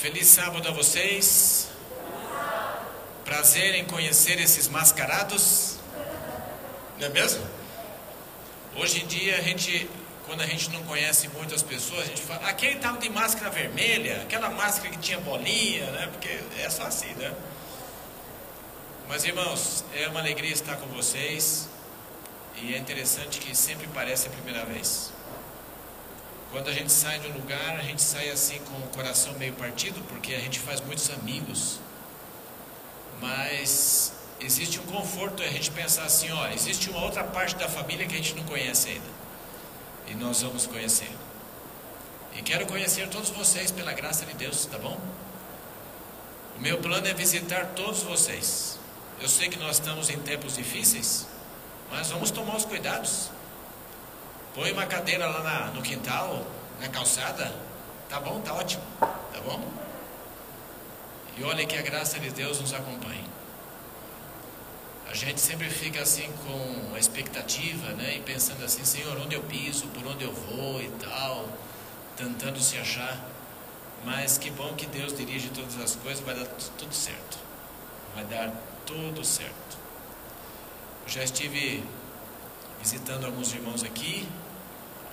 Feliz sábado a vocês. Prazer em conhecer esses mascarados. Não é mesmo? Hoje em dia a gente, quando a gente não conhece muitas pessoas, a gente fala, aquele estava de máscara vermelha, aquela máscara que tinha bolinha, né? Porque é só assim, né? Mas irmãos, é uma alegria estar com vocês. E é interessante que sempre parece a primeira vez. Quando a gente sai de um lugar, a gente sai assim com o coração meio partido, porque a gente faz muitos amigos. Mas existe um conforto a gente pensar assim, ó, existe uma outra parte da família que a gente não conhece ainda. E nós vamos conhecer. E quero conhecer todos vocês pela graça de Deus, tá bom? O meu plano é visitar todos vocês. Eu sei que nós estamos em tempos difíceis, mas vamos tomar os cuidados. Põe uma cadeira lá na, no quintal, na calçada. Tá bom, tá ótimo. Tá bom? E olha que a graça de Deus nos acompanhe. A gente sempre fica assim com a expectativa, né? E pensando assim, Senhor, onde eu piso, por onde eu vou e tal, tentando se achar. Mas que bom que Deus dirige todas as coisas, vai dar tudo certo. Vai dar tudo certo. Eu já estive visitando alguns irmãos aqui,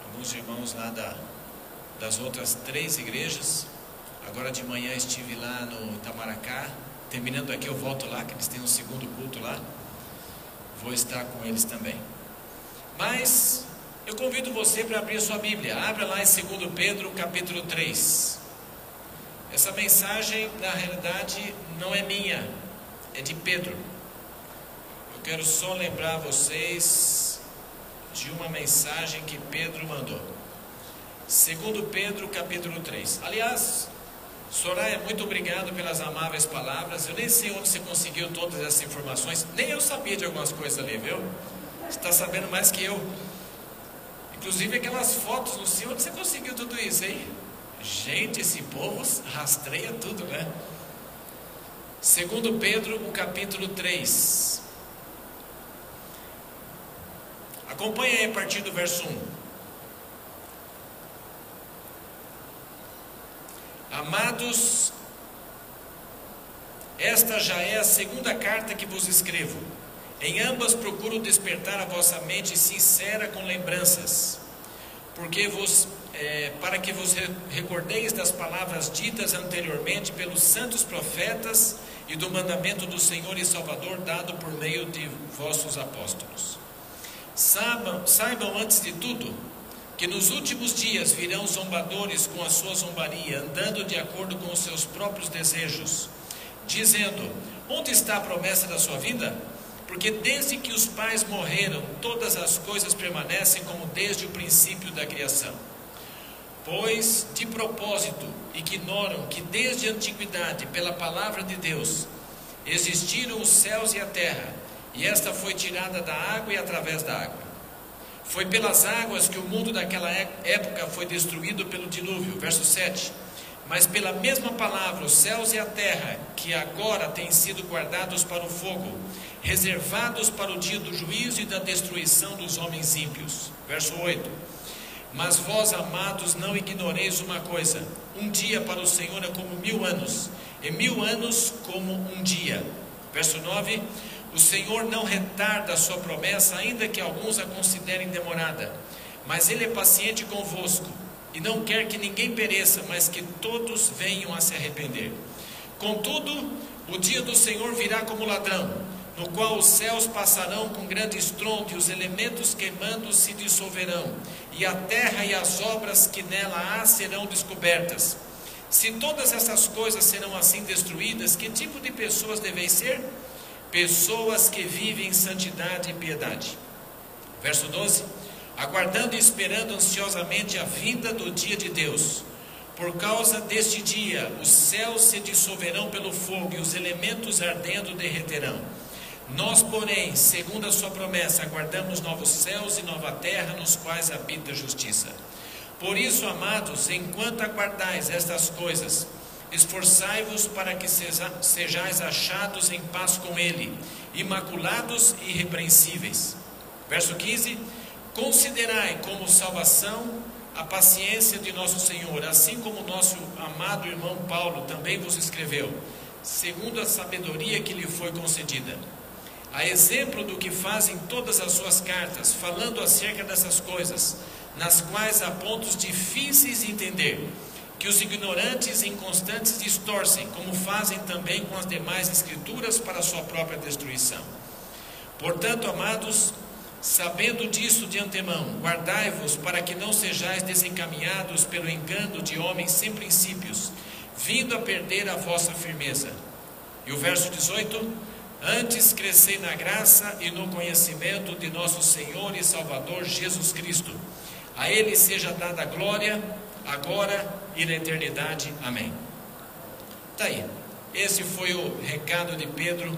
alguns irmãos lá da, das outras três igrejas. Agora de manhã estive lá no Itamaracá. Terminando aqui, eu volto lá, que eles têm um segundo culto lá. Vou estar com eles também. Mas eu convido você para abrir sua Bíblia. Abra lá em 2 Pedro, capítulo 3. Essa mensagem, na realidade, não é minha, é de Pedro. Eu quero só lembrar vocês de uma mensagem que Pedro mandou. Segundo Pedro, capítulo 3. Aliás, Soraya, muito obrigado pelas amáveis palavras. Eu nem sei onde você conseguiu todas essas informações. Nem eu sabia de algumas coisas ali, viu? Você está sabendo mais que eu. Inclusive aquelas fotos, não sei onde você conseguiu tudo isso, hein? Gente, esse povo rastreia tudo, né? Segundo Pedro, o capítulo 3. Acompanhe aí a partir do verso 1. Amados, esta já é a segunda carta que vos escrevo. Em ambas procuro despertar a vossa mente sincera com lembranças, porque vos, é, para que vos recordeis das palavras ditas anteriormente pelos santos profetas e do mandamento do Senhor e Salvador dado por meio de vossos apóstolos. Saibam, saibam antes de tudo que nos últimos dias virão zombadores com a sua zombaria, andando de acordo com os seus próprios desejos, dizendo: Onde está a promessa da sua vida? Porque desde que os pais morreram, todas as coisas permanecem como desde o princípio da criação. Pois, de propósito, ignoram que desde a antiguidade, pela palavra de Deus, existiram os céus e a terra e esta foi tirada da água e através da água. Foi pelas águas que o mundo daquela é, época foi destruído pelo dilúvio. Verso 7. Mas pela mesma palavra, os céus e a terra, que agora têm sido guardados para o fogo, reservados para o dia do juízo e da destruição dos homens ímpios. Verso 8. Mas vós, amados, não ignoreis uma coisa: um dia para o Senhor é como mil anos, e mil anos como um dia. Verso 9. O Senhor não retarda a sua promessa, ainda que alguns a considerem demorada, mas Ele é paciente convosco e não quer que ninguém pereça, mas que todos venham a se arrepender. Contudo, o dia do Senhor virá como ladrão, no qual os céus passarão com grande estrondo e os elementos queimando se dissolverão, e a terra e as obras que nela há serão descobertas. Se todas essas coisas serão assim destruídas, que tipo de pessoas devem ser? Pessoas que vivem em santidade e piedade. Verso 12: aguardando e esperando ansiosamente a vinda do dia de Deus. Por causa deste dia, os céus se dissolverão pelo fogo e os elementos ardendo derreterão. Nós, porém, segundo a sua promessa, aguardamos novos céus e nova terra nos quais habita a justiça. Por isso, amados, enquanto aguardais estas coisas, Esforçai-vos para que sejais achados em paz com Ele, imaculados e irrepreensíveis. Verso 15: Considerai como salvação a paciência de nosso Senhor, assim como nosso amado irmão Paulo também vos escreveu, segundo a sabedoria que lhe foi concedida. A exemplo do que fazem todas as suas cartas, falando acerca dessas coisas, nas quais há pontos difíceis de entender, que os ignorantes e inconstantes distorcem, como fazem também com as demais escrituras para sua própria destruição. Portanto, amados, Sabendo disso de antemão, guardai-vos para que não sejais desencaminhados pelo engano de homens sem princípios, vindo a perder a vossa firmeza. E o verso 18: Antes crescei na graça e no conhecimento de nosso Senhor e Salvador Jesus Cristo. A Ele seja dada a glória, agora e na eternidade. Amém. Está aí. Esse foi o recado de Pedro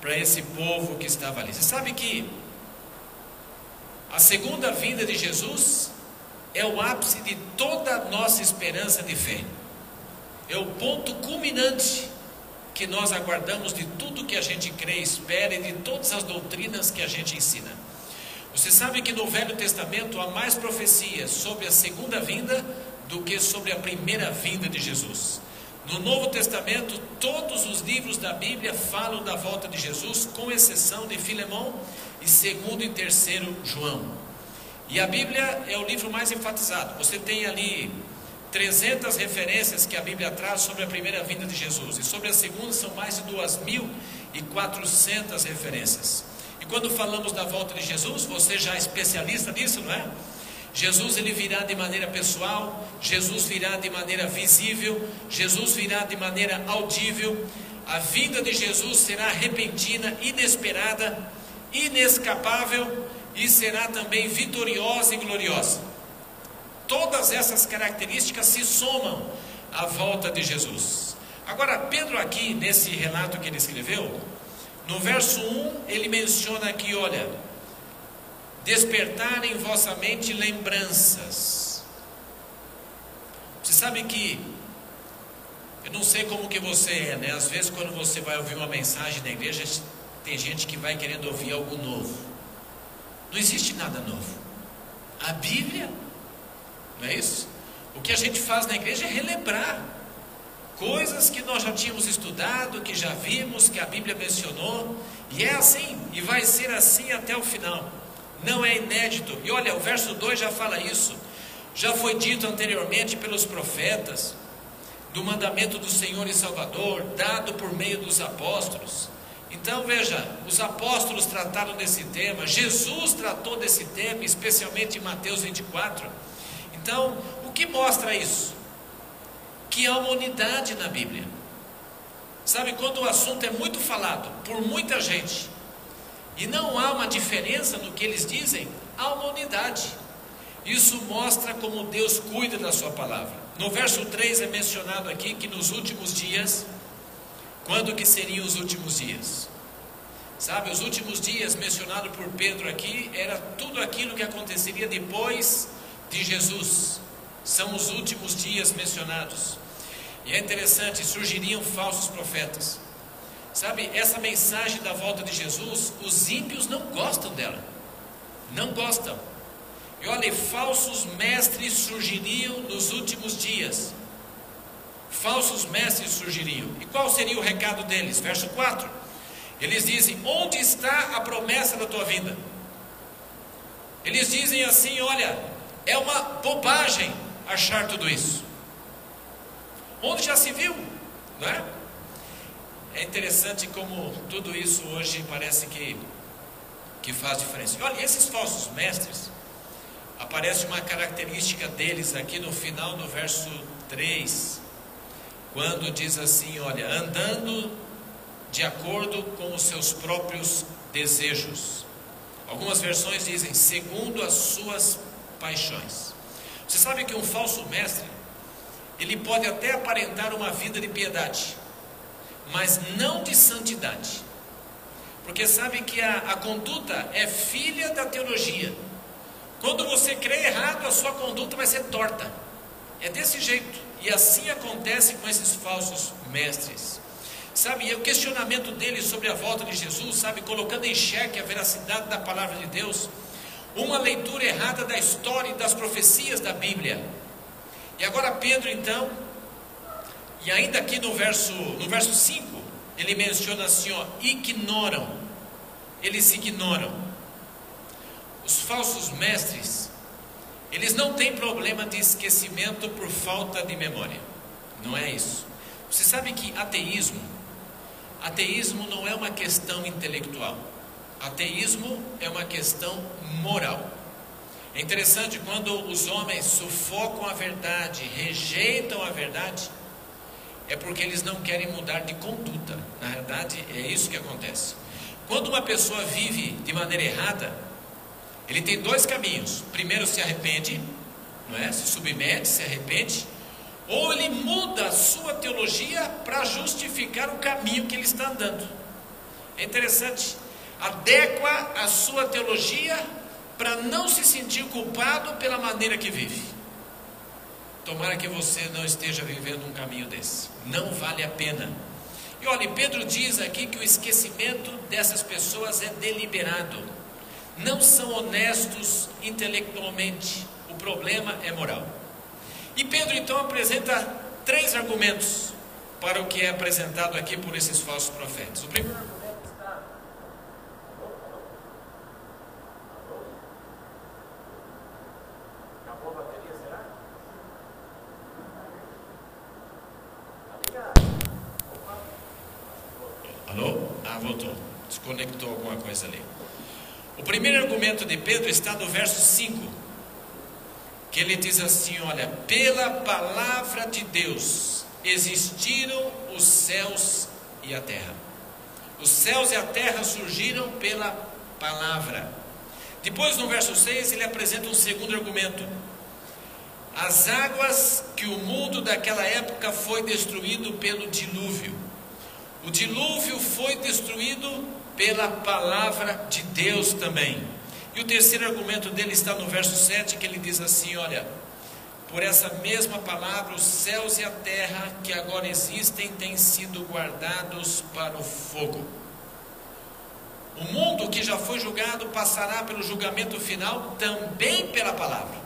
para esse povo que estava ali. Você sabe que a segunda vinda de Jesus é o ápice de toda a nossa esperança de fé. É o ponto culminante que nós aguardamos de tudo que a gente crê, espera e de todas as doutrinas que a gente ensina. Você sabe que no Velho Testamento há mais profecias sobre a segunda vinda do que sobre a primeira vinda de Jesus. No Novo Testamento, todos os livros da Bíblia falam da volta de Jesus, com exceção de Filemão e segundo e terceiro João. E a Bíblia é o livro mais enfatizado. Você tem ali 300 referências que a Bíblia traz sobre a primeira vinda de Jesus. E sobre a segunda são mais de 2.400 referências. E quando falamos da volta de Jesus, você já é especialista nisso, não é? Jesus ele virá de maneira pessoal, Jesus virá de maneira visível, Jesus virá de maneira audível. A vinda de Jesus será repentina, inesperada, inescapável e será também vitoriosa e gloriosa. Todas essas características se somam à volta de Jesus. Agora, Pedro, aqui nesse relato que ele escreveu, no verso 1, ele menciona aqui: olha, despertar em vossa mente lembranças. Você sabe que eu não sei como que você é, né? Às vezes quando você vai ouvir uma mensagem na igreja, tem gente que vai querendo ouvir algo novo. Não existe nada novo. A Bíblia, não é isso? O que a gente faz na igreja é relembrar coisas que nós já tínhamos estudado, que já vimos, que a Bíblia mencionou, e é assim, e vai ser assim até o final. Não é inédito. E olha, o verso 2 já fala isso. Já foi dito anteriormente pelos profetas, do mandamento do Senhor e Salvador, dado por meio dos apóstolos. Então veja, os apóstolos trataram desse tema, Jesus tratou desse tema, especialmente em Mateus 24. Então, o que mostra isso? Que há uma unidade na Bíblia. Sabe, quando o assunto é muito falado por muita gente e não há uma diferença no que eles dizem, há uma unidade. Isso mostra como Deus cuida da sua palavra. No verso 3 é mencionado aqui que nos últimos dias quando que seriam os últimos dias? Sabe, os últimos dias mencionado por Pedro aqui era tudo aquilo que aconteceria depois de Jesus. São os últimos dias mencionados. E é interessante, surgiriam falsos profetas. Sabe, essa mensagem da volta de Jesus, os ímpios não gostam dela. Não gostam. E olha, falsos mestres surgiriam nos últimos dias falsos mestres surgiriam. E qual seria o recado deles? Verso 4. Eles dizem: Onde está a promessa da tua vida? Eles dizem assim: Olha, é uma bobagem achar tudo isso. Onde já se viu, não é? É interessante como tudo isso hoje parece que, que faz diferença. Olha, esses falsos mestres, aparece uma característica deles aqui no final do verso 3 quando diz assim: olha, andando de acordo com os seus próprios desejos. Algumas versões dizem segundo as suas paixões. Você sabe que um falso mestre, ele pode até aparentar uma vida de piedade, mas não de santidade. Porque sabe que a, a conduta é filha da teologia. Quando você crê errado, a sua conduta vai ser torta. É desse jeito. E assim acontece com esses falsos mestres. Sabe, e o questionamento deles sobre a volta de Jesus, sabe, colocando em xeque a veracidade da palavra de Deus. uma leitura errada da história e das profecias da Bíblia. E agora Pedro então, e ainda aqui no verso, no verso 5, ele menciona assim, ó, ignoram. Eles ignoram. Os falsos mestres, eles não têm problema de esquecimento por falta de memória. Não é isso. Você sabe que ateísmo, ateísmo não é uma questão intelectual. Ateísmo é uma questão moral. É interessante quando os homens sufocam a verdade, rejeitam a verdade, é porque eles não querem mudar de conduta. Na verdade, é isso que acontece. Quando uma pessoa vive de maneira errada, ele tem dois caminhos. Primeiro se arrepende, não é? Se submete, se arrepende, ou ele muda a sua teologia para justificar o caminho que ele está andando. É interessante, adequa a sua teologia para não se sentir culpado pela maneira que vive. Tomara que você não esteja vivendo um caminho desse. Não vale a pena. E olha, Pedro diz aqui que o esquecimento dessas pessoas é deliberado. Não são honestos intelectualmente. O problema é moral. E Pedro então apresenta três argumentos para o que é apresentado aqui por esses falsos profetas. O primeiro argumento está. Acabou a bateria, será? Alô? Ah, voltou. Desconectou alguma coisa ali. O primeiro argumento de Pedro está no verso 5 que ele diz assim: Olha, pela palavra de Deus existiram os céus e a terra. Os céus e a terra surgiram pela palavra. Depois, no verso 6, ele apresenta um segundo argumento. As águas que o mundo daquela época foi destruído pelo dilúvio. O dilúvio foi destruído pela palavra de Deus também. E o terceiro argumento dele está no verso 7, que ele diz assim: Olha, por essa mesma palavra, os céus e a terra que agora existem têm sido guardados para o fogo. O mundo que já foi julgado passará pelo julgamento final também pela palavra.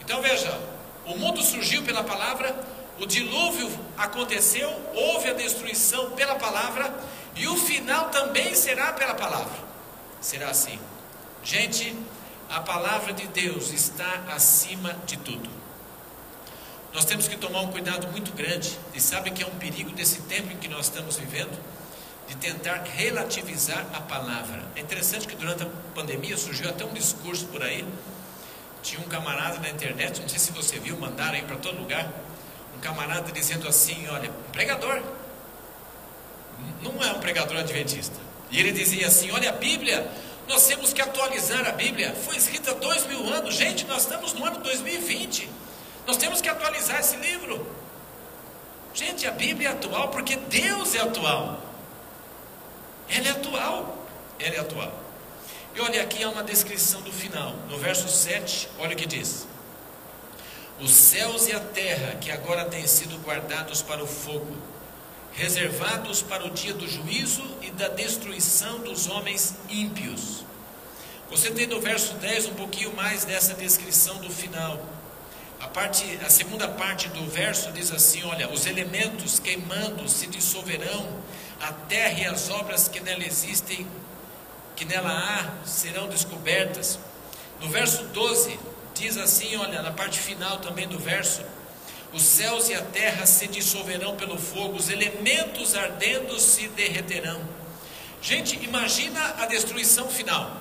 Então veja, o mundo surgiu pela palavra, o dilúvio aconteceu, houve a destruição pela palavra, e o final também será pela palavra. Será assim. Gente, a palavra de Deus está acima de tudo. Nós temos que tomar um cuidado muito grande, e sabe que é um perigo desse tempo em que nós estamos vivendo, de tentar relativizar a palavra. É interessante que durante a pandemia surgiu até um discurso por aí. Tinha um camarada na internet, não sei se você viu, mandaram aí para todo lugar. Um camarada dizendo assim: Olha, pregador, não é um pregador adventista. E ele dizia assim: Olha, a Bíblia nós temos que atualizar a Bíblia. Foi escrita há dois mil anos. Gente, nós estamos no ano 2020. Nós temos que atualizar esse livro. Gente, a Bíblia é atual porque Deus é atual. Ela é atual. Ela é atual. E olha, aqui há uma descrição do final. No verso 7, olha o que diz: Os céus e a terra que agora têm sido guardados para o fogo reservados para o dia do juízo e da destruição dos homens ímpios. Você tem no verso 10 um pouquinho mais dessa descrição do final. A, parte, a segunda parte do verso diz assim: Olha, os elementos queimando se dissolverão, a terra e as obras que nela existem, que nela há, serão descobertas. No verso 12, diz assim: Olha, na parte final também do verso os céus e a terra se dissolverão pelo fogo, os elementos ardendo se derreterão. Gente, imagina a destruição final.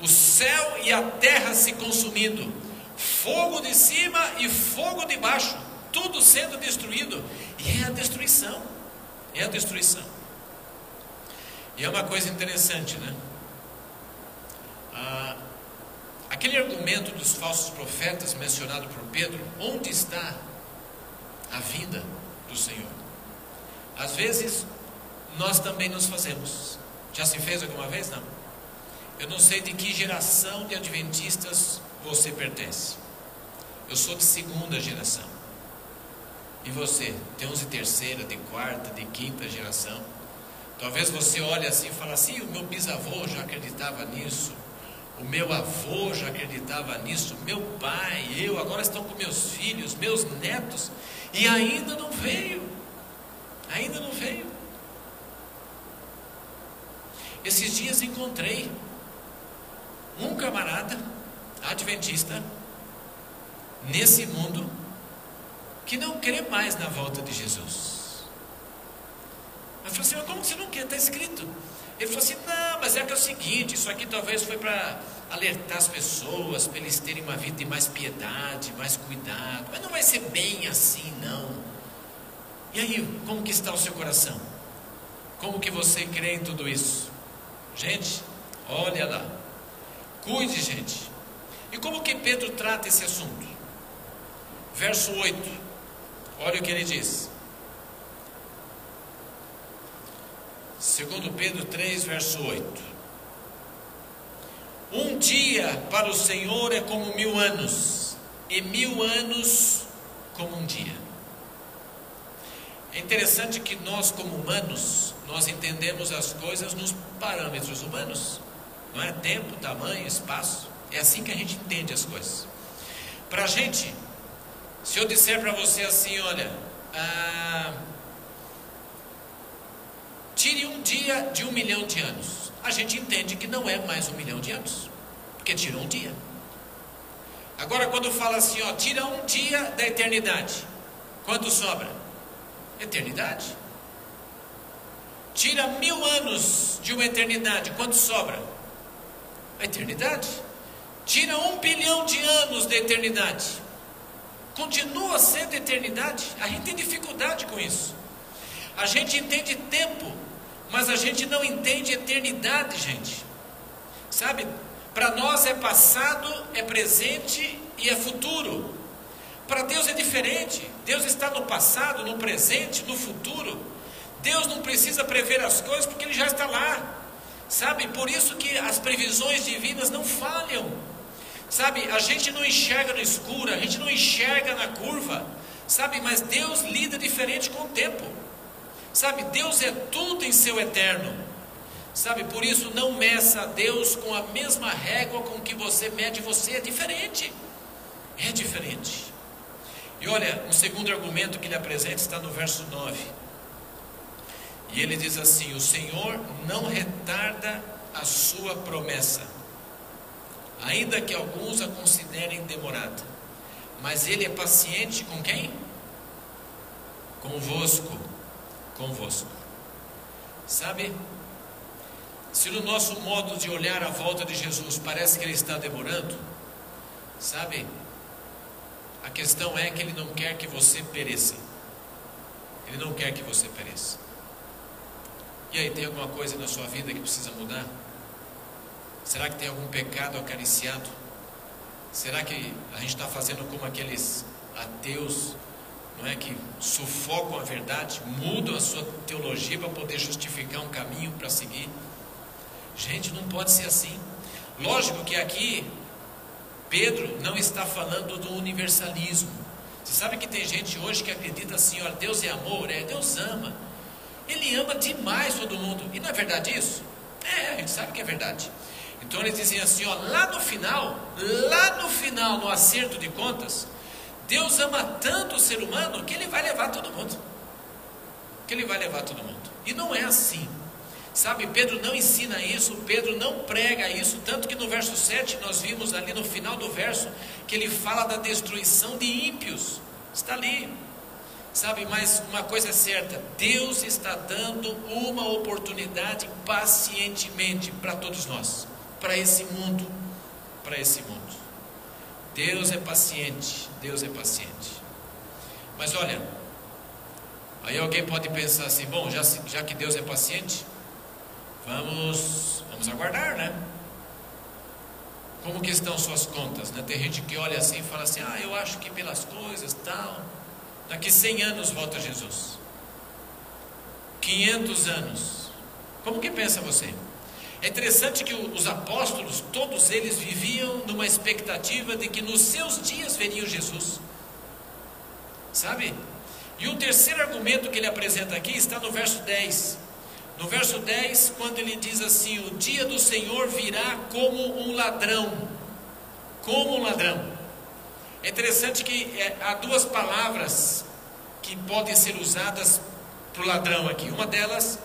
O céu e a terra se consumindo, fogo de cima e fogo de baixo, tudo sendo destruído. E é a destruição. É a destruição. E é uma coisa interessante, né? Ah, aquele argumento dos falsos profetas mencionado por Pedro, onde está a vinda do Senhor. Às vezes, nós também nos fazemos. Já se fez alguma vez? Não. Eu não sei de que geração de adventistas você pertence. Eu sou de segunda geração. E você? Tem uns de terceira, de quarta, de quinta geração. Talvez você olhe assim e fale assim: o meu bisavô já acreditava nisso. O meu avô já acreditava nisso, meu pai, eu, agora estão com meus filhos, meus netos, e ainda não veio. Ainda não veio. Esses dias encontrei um camarada adventista nesse mundo que não crê mais na volta de Jesus. Eu falei assim, mas como você não quer? Está escrito. Ele falou assim: não, mas é que é o seguinte, isso aqui talvez foi para alertar as pessoas, para eles terem uma vida de mais piedade, mais cuidado, mas não vai ser bem assim, não. E aí, como que está o seu coração? Como que você crê em tudo isso? Gente, olha lá. Cuide, gente. E como que Pedro trata esse assunto? Verso 8. Olha o que ele diz. Segundo Pedro 3, verso 8. Um dia para o Senhor é como mil anos, e mil anos como um dia. É interessante que nós, como humanos, nós entendemos as coisas nos parâmetros humanos. Não é tempo, tamanho, espaço. É assim que a gente entende as coisas. Para a gente, se eu disser para você assim, olha, ah, Tire um dia de um milhão de anos. A gente entende que não é mais um milhão de anos, porque tirou um dia. Agora, quando fala assim, ó, tira um dia da eternidade, quanto sobra? Eternidade. Tira mil anos de uma eternidade, quanto sobra? A eternidade. Tira um bilhão de anos da eternidade, continua sendo eternidade. A gente tem dificuldade com isso. A gente entende tempo, mas a gente não entende eternidade, gente. Sabe? Para nós é passado, é presente e é futuro. Para Deus é diferente. Deus está no passado, no presente, no futuro. Deus não precisa prever as coisas porque Ele já está lá. Sabe? Por isso que as previsões divinas não falham. Sabe? A gente não enxerga no escuro, a gente não enxerga na curva. Sabe? Mas Deus lida diferente com o tempo. Sabe, Deus é tudo em seu eterno. Sabe, por isso não meça a Deus com a mesma régua com que você mede você, é diferente. É diferente. E olha, um segundo argumento que ele apresenta está no verso 9. E ele diz assim: O Senhor não retarda a sua promessa, ainda que alguns a considerem demorada, mas ele é paciente com quem? Convosco convosco. Sabe? Se no nosso modo de olhar a volta de Jesus parece que ele está demorando, sabe? A questão é que ele não quer que você pereça. Ele não quer que você pereça. E aí, tem alguma coisa na sua vida que precisa mudar? Será que tem algum pecado acariciado? Será que a gente está fazendo como aqueles ateus não é que sufocam a verdade, mudam a sua teologia para poder justificar um caminho para seguir. Gente, não pode ser assim. Lógico que aqui Pedro não está falando do universalismo. Você sabe que tem gente hoje que acredita assim, olha, Deus é amor, é, Deus ama. Ele ama demais todo mundo. E não é verdade isso? É, a gente sabe que é verdade. Então eles dizem assim, ó, lá no final, lá no final, no acerto de contas, Deus ama tanto o ser humano que ele vai levar todo mundo. Que ele vai levar todo mundo. E não é assim. Sabe, Pedro não ensina isso, Pedro não prega isso, tanto que no verso 7 nós vimos ali no final do verso que ele fala da destruição de ímpios. Está ali. Sabe, mas uma coisa é certa, Deus está dando uma oportunidade pacientemente para todos nós, para esse mundo, para esse mundo. Deus é paciente, Deus é paciente. Mas olha, aí alguém pode pensar assim: bom, já, já que Deus é paciente, vamos, vamos aguardar, né? Como que estão suas contas? Né? Tem gente que olha assim e fala assim: ah, eu acho que pelas coisas tal, daqui 100 anos volta Jesus. 500 anos. Como que pensa você? É interessante que os apóstolos, todos eles viviam numa expectativa de que nos seus dias veriam Jesus. Sabe? E o terceiro argumento que ele apresenta aqui está no verso 10. No verso 10, quando ele diz assim: O dia do Senhor virá como um ladrão. Como um ladrão. É interessante que é, há duas palavras que podem ser usadas para o ladrão aqui. Uma delas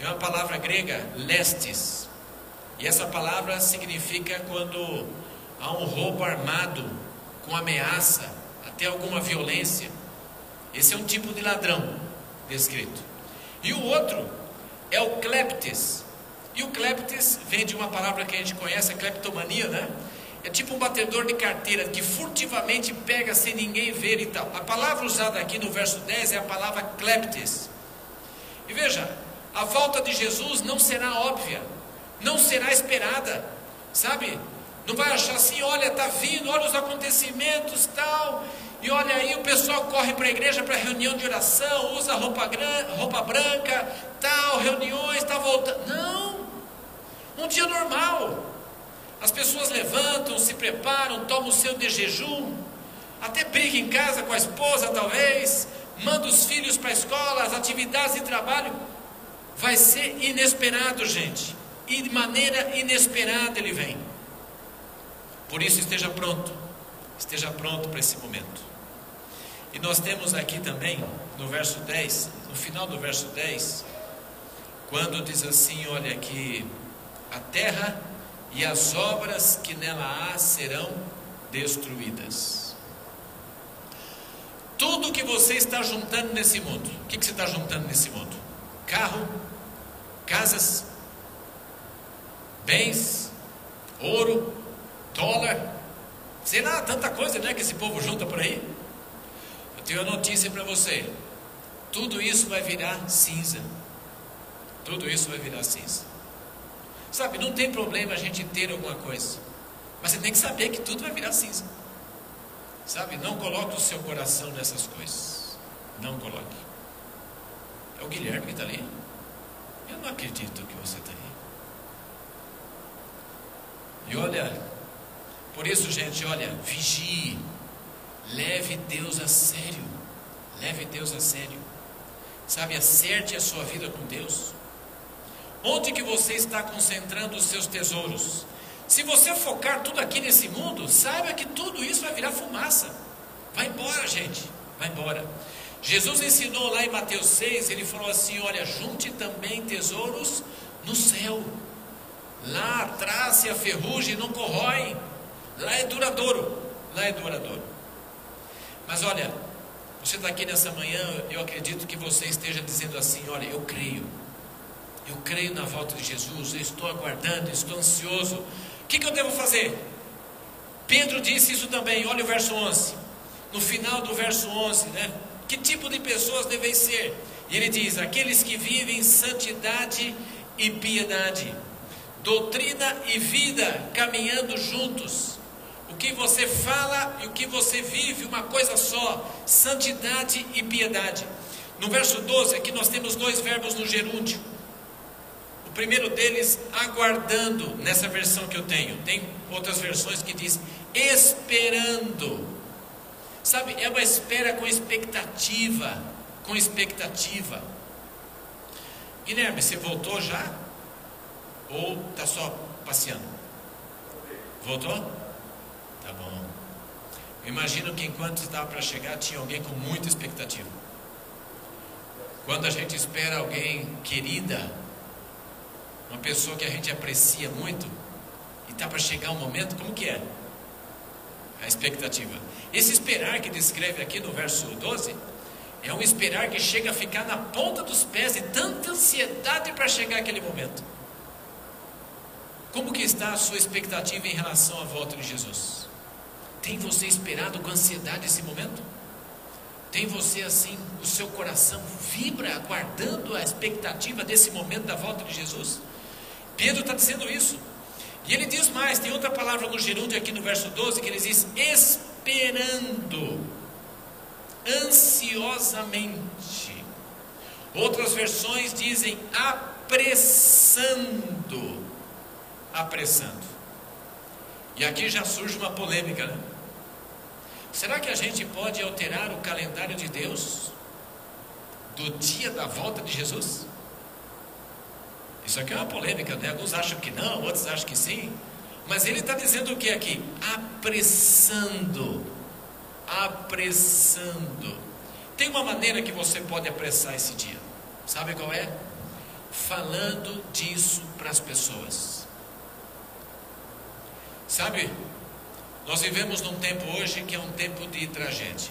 é uma palavra grega, lestes. E essa palavra significa quando há um roubo armado, com ameaça, até alguma violência. Esse é um tipo de ladrão descrito. E o outro é o kleptes. E o kleptes vem de uma palavra que a gente conhece, a kleptomania, né? É tipo um batedor de carteira que furtivamente pega sem ninguém ver e tal. A palavra usada aqui no verso 10 é a palavra kleptes. E veja, a volta de Jesus não será óbvia, não será esperada, sabe? Não vai achar assim, olha, está vindo, olha os acontecimentos tal. E olha aí, o pessoal corre para a igreja para reunião de oração, usa roupa, roupa branca, tal, reuniões, está voltando. Não! Um dia normal. As pessoas levantam, se preparam, tomam o seu de jejum, até briga em casa com a esposa, talvez, manda os filhos para a escola, as atividades de trabalho. Vai ser inesperado, gente. E de maneira inesperada ele vem. Por isso, esteja pronto. Esteja pronto para esse momento. E nós temos aqui também, no verso 10, no final do verso 10, quando diz assim: olha, que a terra e as obras que nela há serão destruídas. Tudo que você está juntando nesse mundo, o que, que você está juntando nesse mundo? Carro, casas, bens, ouro, dólar, sei lá, tanta coisa né, que esse povo junta por aí. Eu tenho uma notícia para você: tudo isso vai virar cinza. Tudo isso vai virar cinza. Sabe, não tem problema a gente ter alguma coisa, mas você tem que saber que tudo vai virar cinza. Sabe, não coloque o seu coração nessas coisas. Não coloque. É o Guilherme que está ali. Eu não acredito que você está. E olha, por isso, gente, olha, vigie. Leve Deus a sério. Leve Deus a sério. Sabe, acerte a sua vida com Deus. Onde que você está concentrando os seus tesouros? Se você focar tudo aqui nesse mundo, saiba que tudo isso vai virar fumaça. Vai embora, gente. Vai embora. Jesus ensinou lá em Mateus 6, ele falou assim: Olha, junte também tesouros no céu. Lá atrás se a ferrugem não corrói. Lá é duradouro. Lá é duradouro. Mas olha, você está aqui nessa manhã, eu acredito que você esteja dizendo assim: Olha, eu creio eu creio na volta de Jesus, eu estou aguardando, estou ansioso. O que, que eu devo fazer? Pedro disse isso também, olha o verso 11. No final do verso 11, né? Que tipo de pessoas devem ser? E ele diz: aqueles que vivem santidade e piedade, doutrina e vida caminhando juntos. O que você fala e o que você vive, uma coisa só: santidade e piedade. No verso 12, aqui nós temos dois verbos no gerúndio primeiro deles, aguardando, nessa versão que eu tenho. Tem outras versões que diz esperando. Sabe, é uma espera com expectativa, com expectativa. Guilherme, você voltou já? Ou está só passeando? Voltou? Tá bom. Imagino que enquanto estava para chegar, tinha alguém com muita expectativa. Quando a gente espera alguém querida, uma pessoa que a gente aprecia muito, e está para chegar um momento, como que é? A expectativa. Esse esperar que descreve aqui no verso 12, é um esperar que chega a ficar na ponta dos pés e tanta ansiedade para chegar aquele momento. Como que está a sua expectativa em relação à volta de Jesus? Tem você esperado com ansiedade esse momento? Tem você assim, o seu coração vibra aguardando a expectativa desse momento da volta de Jesus? Pedro está dizendo isso. E ele diz mais, tem outra palavra no gerúndio aqui no verso 12, que ele diz esperando, ansiosamente. Outras versões dizem apressando, apressando. E aqui já surge uma polêmica, né? Será que a gente pode alterar o calendário de Deus do dia da volta de Jesus? Isso aqui é uma polêmica, né? Alguns acham que não, outros acham que sim. Mas ele está dizendo o que aqui? Apressando. Apressando. Tem uma maneira que você pode apressar esse dia. Sabe qual é? Falando disso para as pessoas. Sabe, nós vivemos num tempo hoje que é um tempo de tragédia.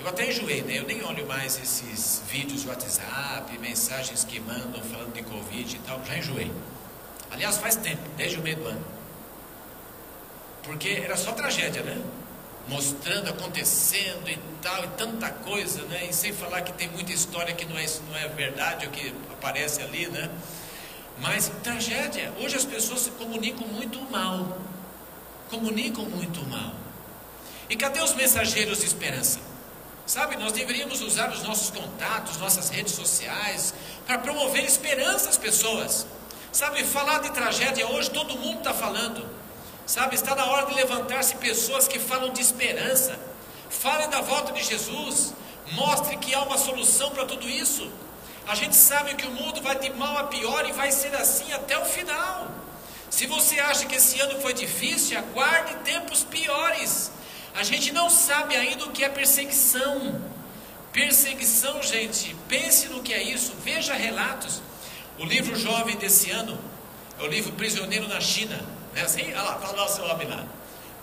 Eu até enjoei, né? Eu nem olho mais esses vídeos do WhatsApp, mensagens que mandam falando de Covid e tal. Já enjoei. Aliás, faz tempo, desde o meio do ano. Porque era só tragédia, né? Mostrando, acontecendo e tal, e tanta coisa, né? E sem falar que tem muita história que não é, não é verdade, o que aparece ali, né? Mas tragédia. Hoje as pessoas se comunicam muito mal. Comunicam muito mal. E cadê os mensageiros de esperança? Sabe, nós deveríamos usar os nossos contatos, nossas redes sociais, para promover esperança às pessoas. Sabe, falar de tragédia hoje todo mundo está falando. Sabe, está na hora de levantar-se pessoas que falam de esperança. Falem da volta de Jesus. Mostre que há uma solução para tudo isso. A gente sabe que o mundo vai de mal a pior e vai ser assim até o final. Se você acha que esse ano foi difícil, aguarde tempos piores. A gente não sabe ainda o que é perseguição. Perseguição, gente, pense no que é isso, veja relatos. O livro jovem desse ano é o livro Prisioneiro na China. Né? Assim, olha lá, está o nosso homem lá.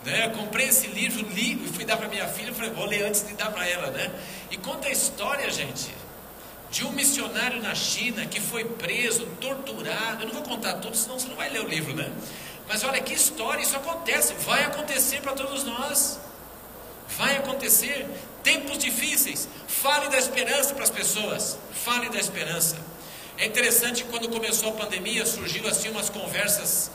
Né? Comprei esse livro, li e fui dar para minha filha, falei, vou ler antes de dar para ela, né? E conta a história, gente, de um missionário na China que foi preso, torturado. Eu não vou contar tudo, senão você não vai ler o livro, né? Mas olha que história, isso acontece, vai acontecer para todos nós. Vai acontecer tempos difíceis. Fale da esperança para as pessoas. Fale da esperança. É interessante que quando começou a pandemia, surgiu assim umas conversas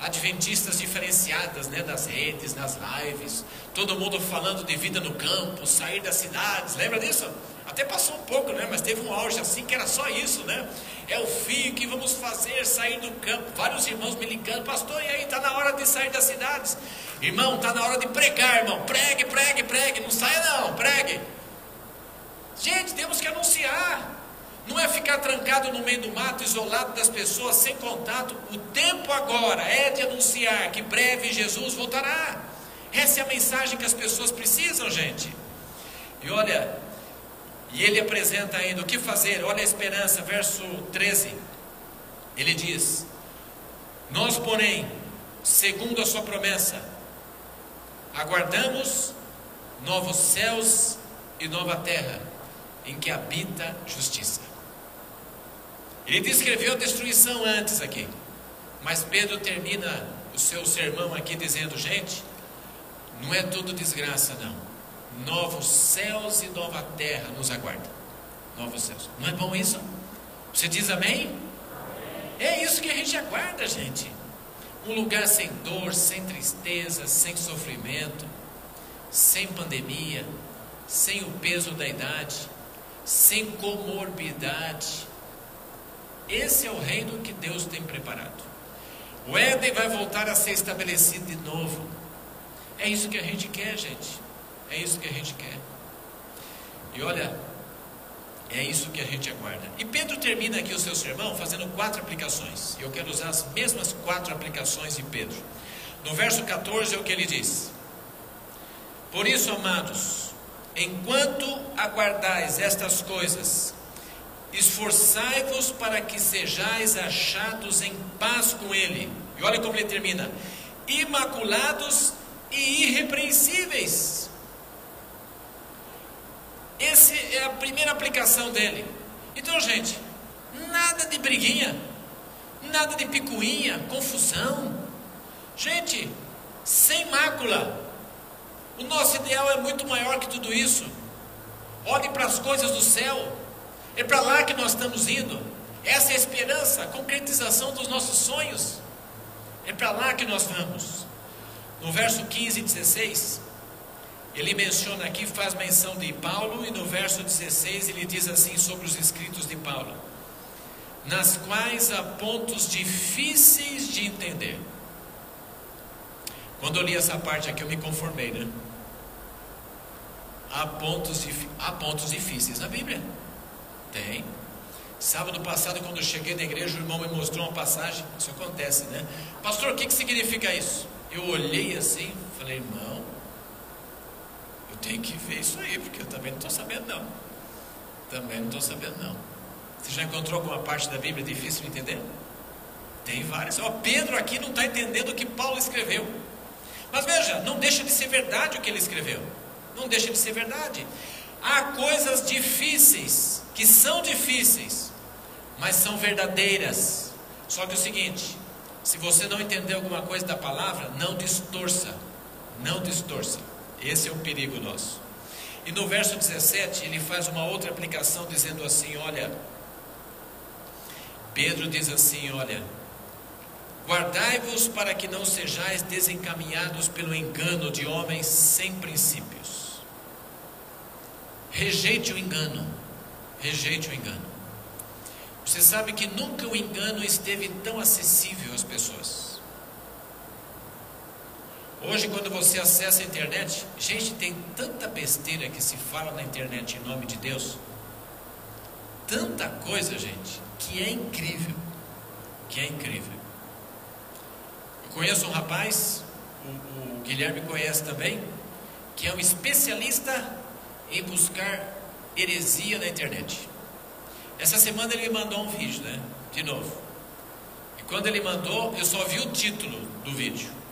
adventistas diferenciadas, né, das redes, nas lives, todo mundo falando de vida no campo, sair das cidades. Lembra disso? Até passou um pouco, né? Mas teve um auge assim que era só isso, né? É o fio que vamos fazer sair do campo. Vários irmãos me ligando, pastor, e aí está na hora de sair das cidades? Irmão, está na hora de pregar, irmão. Pregue, pregue, pregue. Não saia não, pregue. Gente, temos que anunciar. Não é ficar trancado no meio do mato, isolado das pessoas, sem contato. O tempo agora é de anunciar que breve Jesus voltará. Essa é a mensagem que as pessoas precisam, gente. E olha, e ele apresenta ainda o que fazer, olha a esperança, verso 13. Ele diz: Nós, porém, segundo a sua promessa, aguardamos novos céus e nova terra, em que habita justiça. Ele descreveu a destruição antes aqui, mas Pedro termina o seu sermão aqui dizendo: gente, não é tudo desgraça, não novos céus e nova terra nos aguardam. Novos céus. Não é bom isso? Você diz amém? É isso que a gente aguarda, gente. Um lugar sem dor, sem tristeza, sem sofrimento, sem pandemia, sem o peso da idade, sem comorbidade. Esse é o reino que Deus tem preparado. O Éden vai voltar a ser estabelecido de novo. É isso que a gente quer, gente. É isso que a gente quer. E olha, é isso que a gente aguarda. E Pedro termina aqui o seu sermão fazendo quatro aplicações. Eu quero usar as mesmas quatro aplicações de Pedro. No verso 14 é o que ele diz: Por isso, amados, enquanto aguardais estas coisas, esforçai-vos para que sejais achados em paz com Ele. E olha como ele termina: imaculados e irrepreensíveis essa é a primeira aplicação dele. Então, gente, nada de briguinha, nada de picuinha, confusão. Gente, sem mácula. O nosso ideal é muito maior que tudo isso. Olhe para as coisas do céu. É para lá que nós estamos indo. Essa é a esperança, a concretização dos nossos sonhos. É para lá que nós vamos. No verso 15 e 16, ele menciona aqui, faz menção de Paulo, e no verso 16 ele diz assim sobre os escritos de Paulo: nas quais há pontos difíceis de entender. Quando eu li essa parte aqui, eu me conformei, né? Há pontos, há pontos difíceis na Bíblia. Tem. Sábado passado, quando eu cheguei na igreja, o irmão me mostrou uma passagem. Isso acontece, né? Pastor, o que, que significa isso? Eu olhei assim, falei, irmão, tenho que ver isso aí, porque eu também não estou sabendo, não. Também não estou sabendo, não. Você já encontrou alguma parte da Bíblia difícil de entender? Tem várias. Ó, Pedro aqui não está entendendo o que Paulo escreveu. Mas veja, não deixa de ser verdade o que ele escreveu. Não deixa de ser verdade. Há coisas difíceis, que são difíceis, mas são verdadeiras. Só que é o seguinte: se você não entender alguma coisa da palavra, não distorça. Não distorça. Esse é o perigo nosso. E no verso 17, ele faz uma outra aplicação, dizendo assim: Olha, Pedro diz assim: Olha, guardai-vos para que não sejais desencaminhados pelo engano de homens sem princípios. Rejeite o engano. Rejeite o engano. Você sabe que nunca o engano esteve tão acessível às pessoas. Hoje, quando você acessa a internet, gente, tem tanta besteira que se fala na internet em nome de Deus. Tanta coisa, gente, que é incrível. Que é incrível. Eu conheço um rapaz, o, o Guilherme conhece também, que é um especialista em buscar heresia na internet. Essa semana ele me mandou um vídeo, né? De novo. E quando ele mandou, eu só vi o título do vídeo.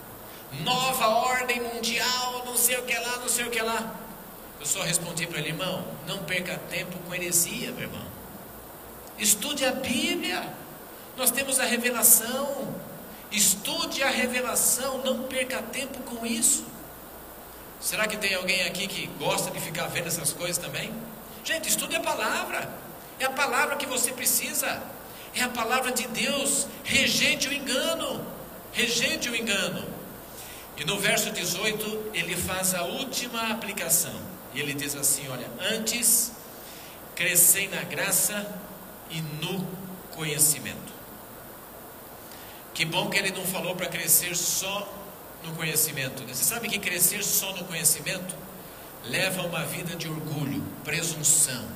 Nova ordem mundial, não sei o que lá, não sei o que lá. Eu só respondi para ele, irmão, não perca tempo com heresia, meu irmão. Estude a Bíblia. Nós temos a revelação. Estude a revelação, não perca tempo com isso. Será que tem alguém aqui que gosta de ficar vendo essas coisas também? Gente, estude a palavra. É a palavra que você precisa. É a palavra de Deus. Rejeite o engano. Rejeite o engano. E no verso 18, ele faz a última aplicação. E ele diz assim: Olha, antes crescei na graça e no conhecimento. Que bom que ele não falou para crescer só no conhecimento. Você sabe que crescer só no conhecimento leva a uma vida de orgulho, presunção.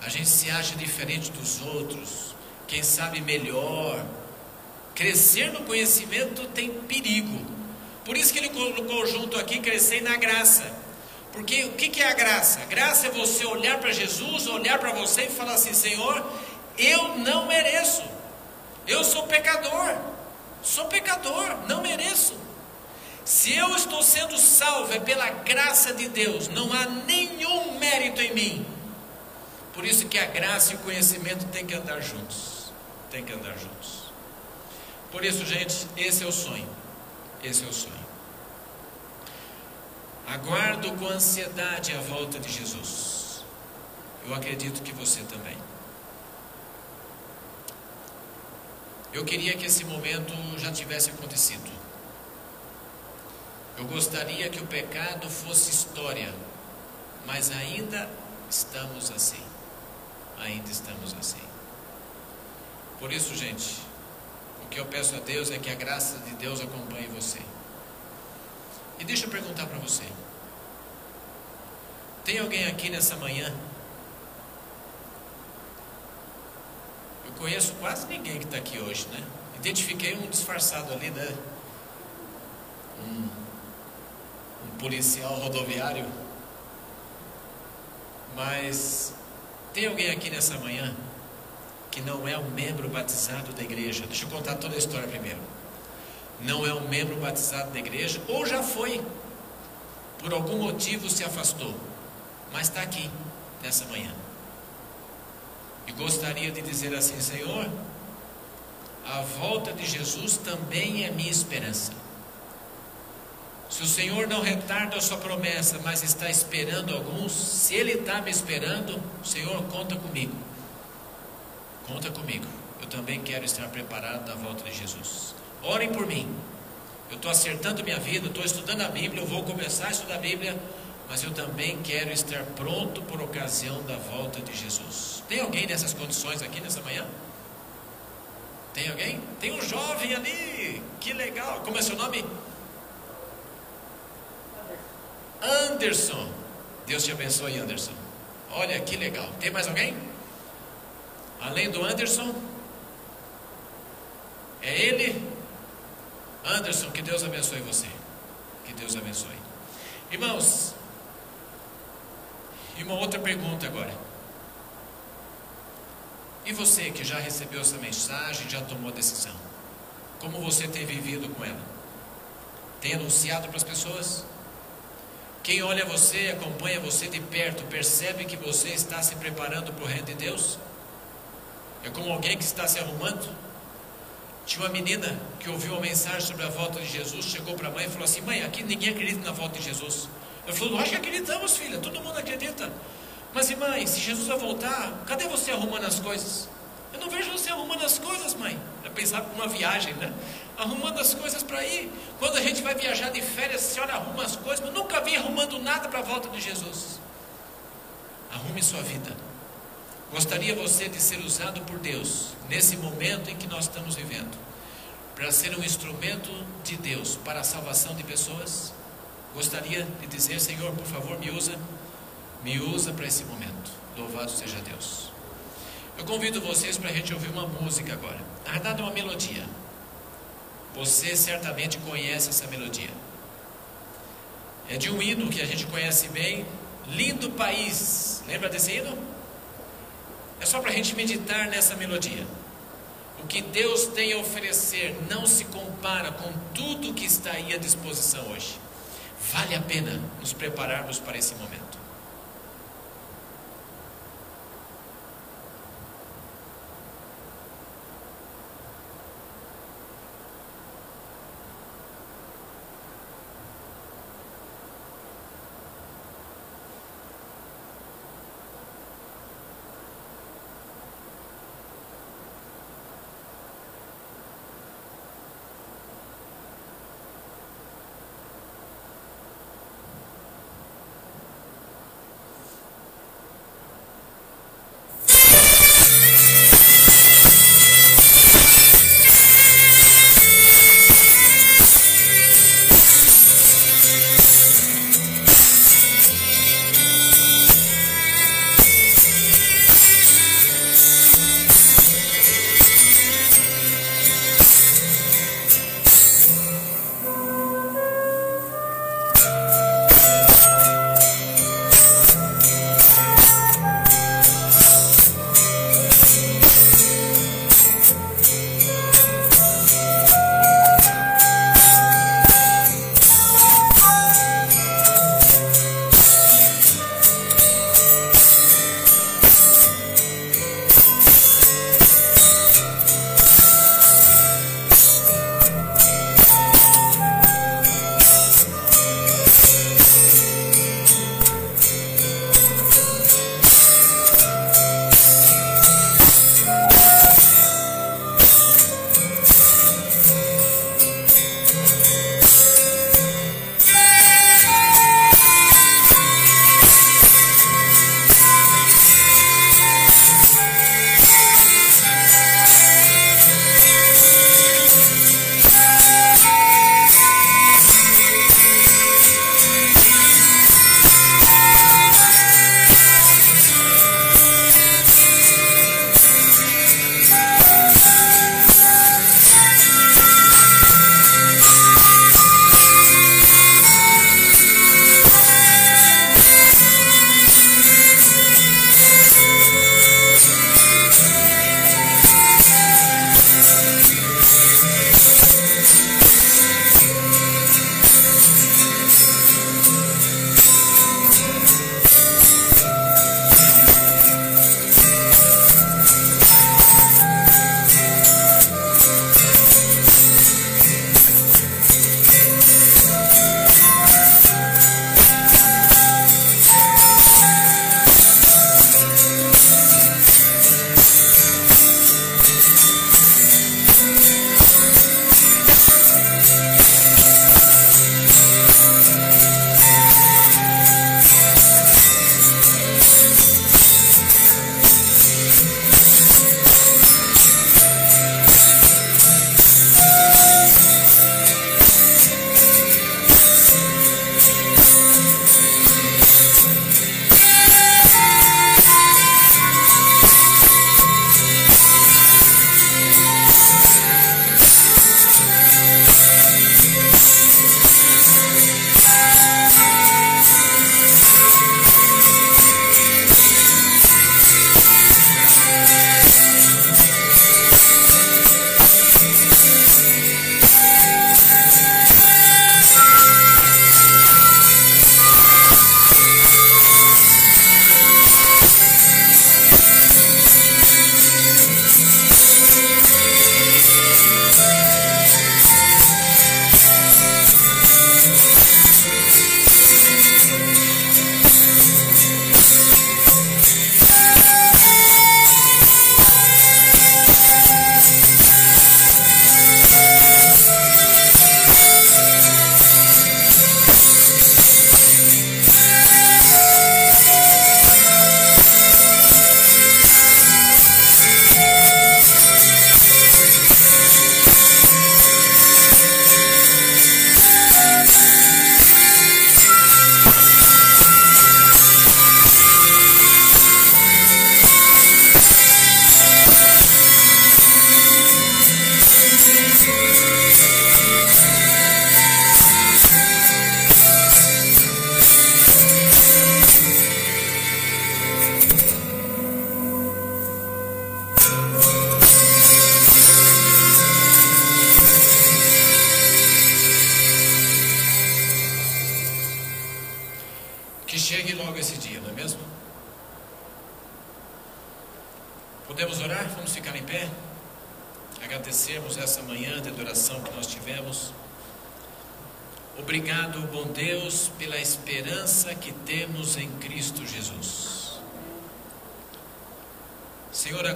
A gente se acha diferente dos outros, quem sabe melhor. Crescer no conhecimento tem perigo. Por isso que ele colocou junto aqui crescer na graça. Porque o que é a graça? Graça é você olhar para Jesus, olhar para você e falar assim: Senhor, eu não mereço. Eu sou pecador. Sou pecador, não mereço. Se eu estou sendo salvo é pela graça de Deus, não há nenhum mérito em mim. Por isso que a graça e o conhecimento têm que andar juntos. Tem que andar juntos. Por isso, gente, esse é o sonho. Esse é o sonho. Aguardo com ansiedade a volta de Jesus. Eu acredito que você também. Eu queria que esse momento já tivesse acontecido. Eu gostaria que o pecado fosse história, mas ainda estamos assim. Ainda estamos assim. Por isso, gente, que eu peço a Deus é que a graça de Deus acompanhe você. E deixa eu perguntar para você: tem alguém aqui nessa manhã? Eu conheço quase ninguém que está aqui hoje, né? Identifiquei um disfarçado ali, né? Um um policial rodoviário. Mas tem alguém aqui nessa manhã que não é um membro batizado da igreja? Deixa eu contar toda a história primeiro. Não é um membro batizado da igreja, ou já foi, por algum motivo se afastou, mas está aqui nessa manhã. E gostaria de dizer assim: Senhor, a volta de Jesus também é minha esperança. Se o Senhor não retarda a sua promessa, mas está esperando alguns, se Ele está me esperando, Senhor, conta comigo. Conta comigo. Eu também quero estar preparado na volta de Jesus. Orem por mim. Eu estou acertando minha vida, estou estudando a Bíblia, eu vou começar a estudar a Bíblia, mas eu também quero estar pronto por ocasião da volta de Jesus. Tem alguém nessas condições aqui nessa manhã? Tem alguém? Tem um jovem ali, que legal. Como é seu nome? Anderson. Deus te abençoe, Anderson. Olha que legal. Tem mais alguém? Além do Anderson? É ele? Anderson, que Deus abençoe você. Que Deus abençoe. Irmãos, e uma outra pergunta agora. E você que já recebeu essa mensagem, já tomou a decisão? Como você tem vivido com ela? Tem anunciado para as pessoas? Quem olha você, acompanha você de perto, percebe que você está se preparando para o reino de Deus? É como alguém que está se arrumando? Tinha uma menina que ouviu uma mensagem sobre a volta de Jesus, chegou para a mãe e falou assim: Mãe, aqui ninguém acredita na volta de Jesus. Ela falou: Nós que acreditamos, filha, todo mundo acredita. Mas, mãe, se Jesus vai voltar, cadê você arrumando as coisas? Eu não vejo você arrumando as coisas, mãe. Eu pensava numa viagem, né? Arrumando as coisas para ir. Quando a gente vai viajar de férias, a senhora arruma as coisas, mas nunca vi arrumando nada para a volta de Jesus. Arrume sua vida. Gostaria você de ser usado por Deus nesse momento em que nós estamos vivendo, para ser um instrumento de Deus para a salvação de pessoas? Gostaria de dizer, Senhor, por favor, me usa, me usa para esse momento. Louvado seja Deus. Eu convido vocês para a gente ouvir uma música agora. Na verdade, é uma melodia. Você certamente conhece essa melodia. É de um hino que a gente conhece bem, Lindo País. Lembra desse hino? É só para a gente meditar nessa melodia. O que Deus tem a oferecer não se compara com tudo que está aí à disposição hoje. Vale a pena nos prepararmos para esse momento.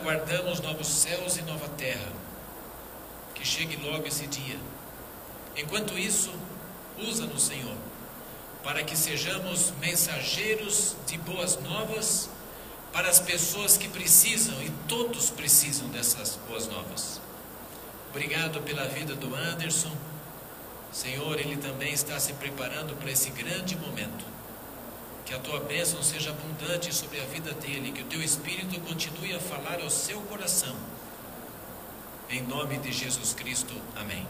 Aguardamos novos céus e nova terra. Que chegue logo esse dia. Enquanto isso, usa-nos, Senhor, para que sejamos mensageiros de boas novas para as pessoas que precisam, e todos precisam dessas boas novas. Obrigado pela vida do Anderson. Senhor, ele também está se preparando para esse grande momento. Que a tua bênção seja abundante sobre a vida dele, que o teu Espírito continue a falar ao seu coração. Em nome de Jesus Cristo, amém.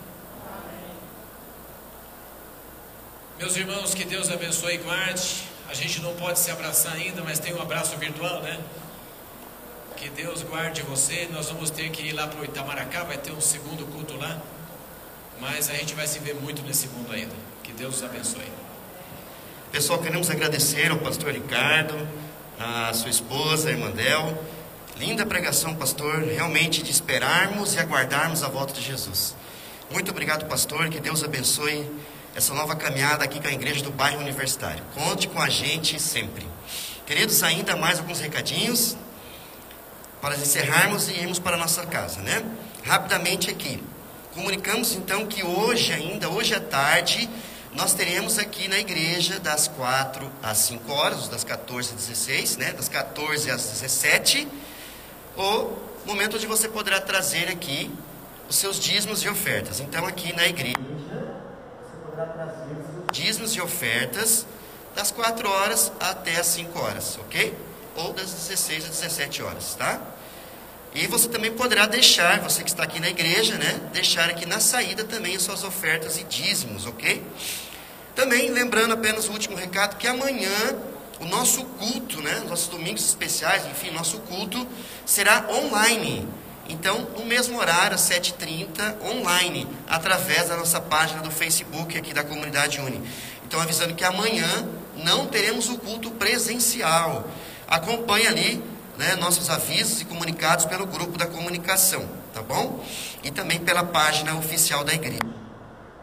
Meus irmãos, que Deus abençoe e guarde. A gente não pode se abraçar ainda, mas tem um abraço virtual, né? Que Deus guarde você. Nós vamos ter que ir lá para o Itamaracá, vai ter um segundo culto lá. Mas a gente vai se ver muito nesse mundo ainda. Que Deus os abençoe. Pessoal, queremos agradecer ao pastor Ricardo, a sua esposa, a irmã Del. Linda pregação, pastor. Realmente de esperarmos e aguardarmos a volta de Jesus. Muito obrigado, pastor. Que Deus abençoe essa nova caminhada aqui com a igreja do bairro universitário. Conte com a gente sempre. Queridos, ainda mais alguns recadinhos para encerrarmos e irmos para a nossa casa, né? Rapidamente aqui. Comunicamos então que hoje ainda, hoje à tarde, nós teremos aqui na igreja das 4 às 5 horas, das 14 às 16, né? Das 14 às 17, o momento onde você poderá trazer aqui os seus dízimos e ofertas. Então aqui na igreja dízimos e ofertas das 4 horas até as 5 horas, ok? Ou das 16 às 17 horas, tá? E você também poderá deixar, você que está aqui na igreja, né? Deixar aqui na saída também as suas ofertas e dízimos, ok? Também lembrando apenas o último recado que amanhã o nosso culto, né? Nossos domingos especiais, enfim, nosso culto será online. Então, no mesmo horário, às 7h30, online, através da nossa página do Facebook aqui da Comunidade Uni. Então, avisando que amanhã não teremos o culto presencial. Acompanhe ali né, nossos avisos e comunicados pelo grupo da comunicação, tá bom? E também pela página oficial da igreja.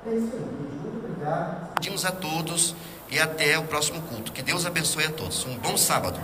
É isso aí, muito obrigado. Pedimos a todos e até o próximo culto. Que Deus abençoe a todos. Um bom sábado.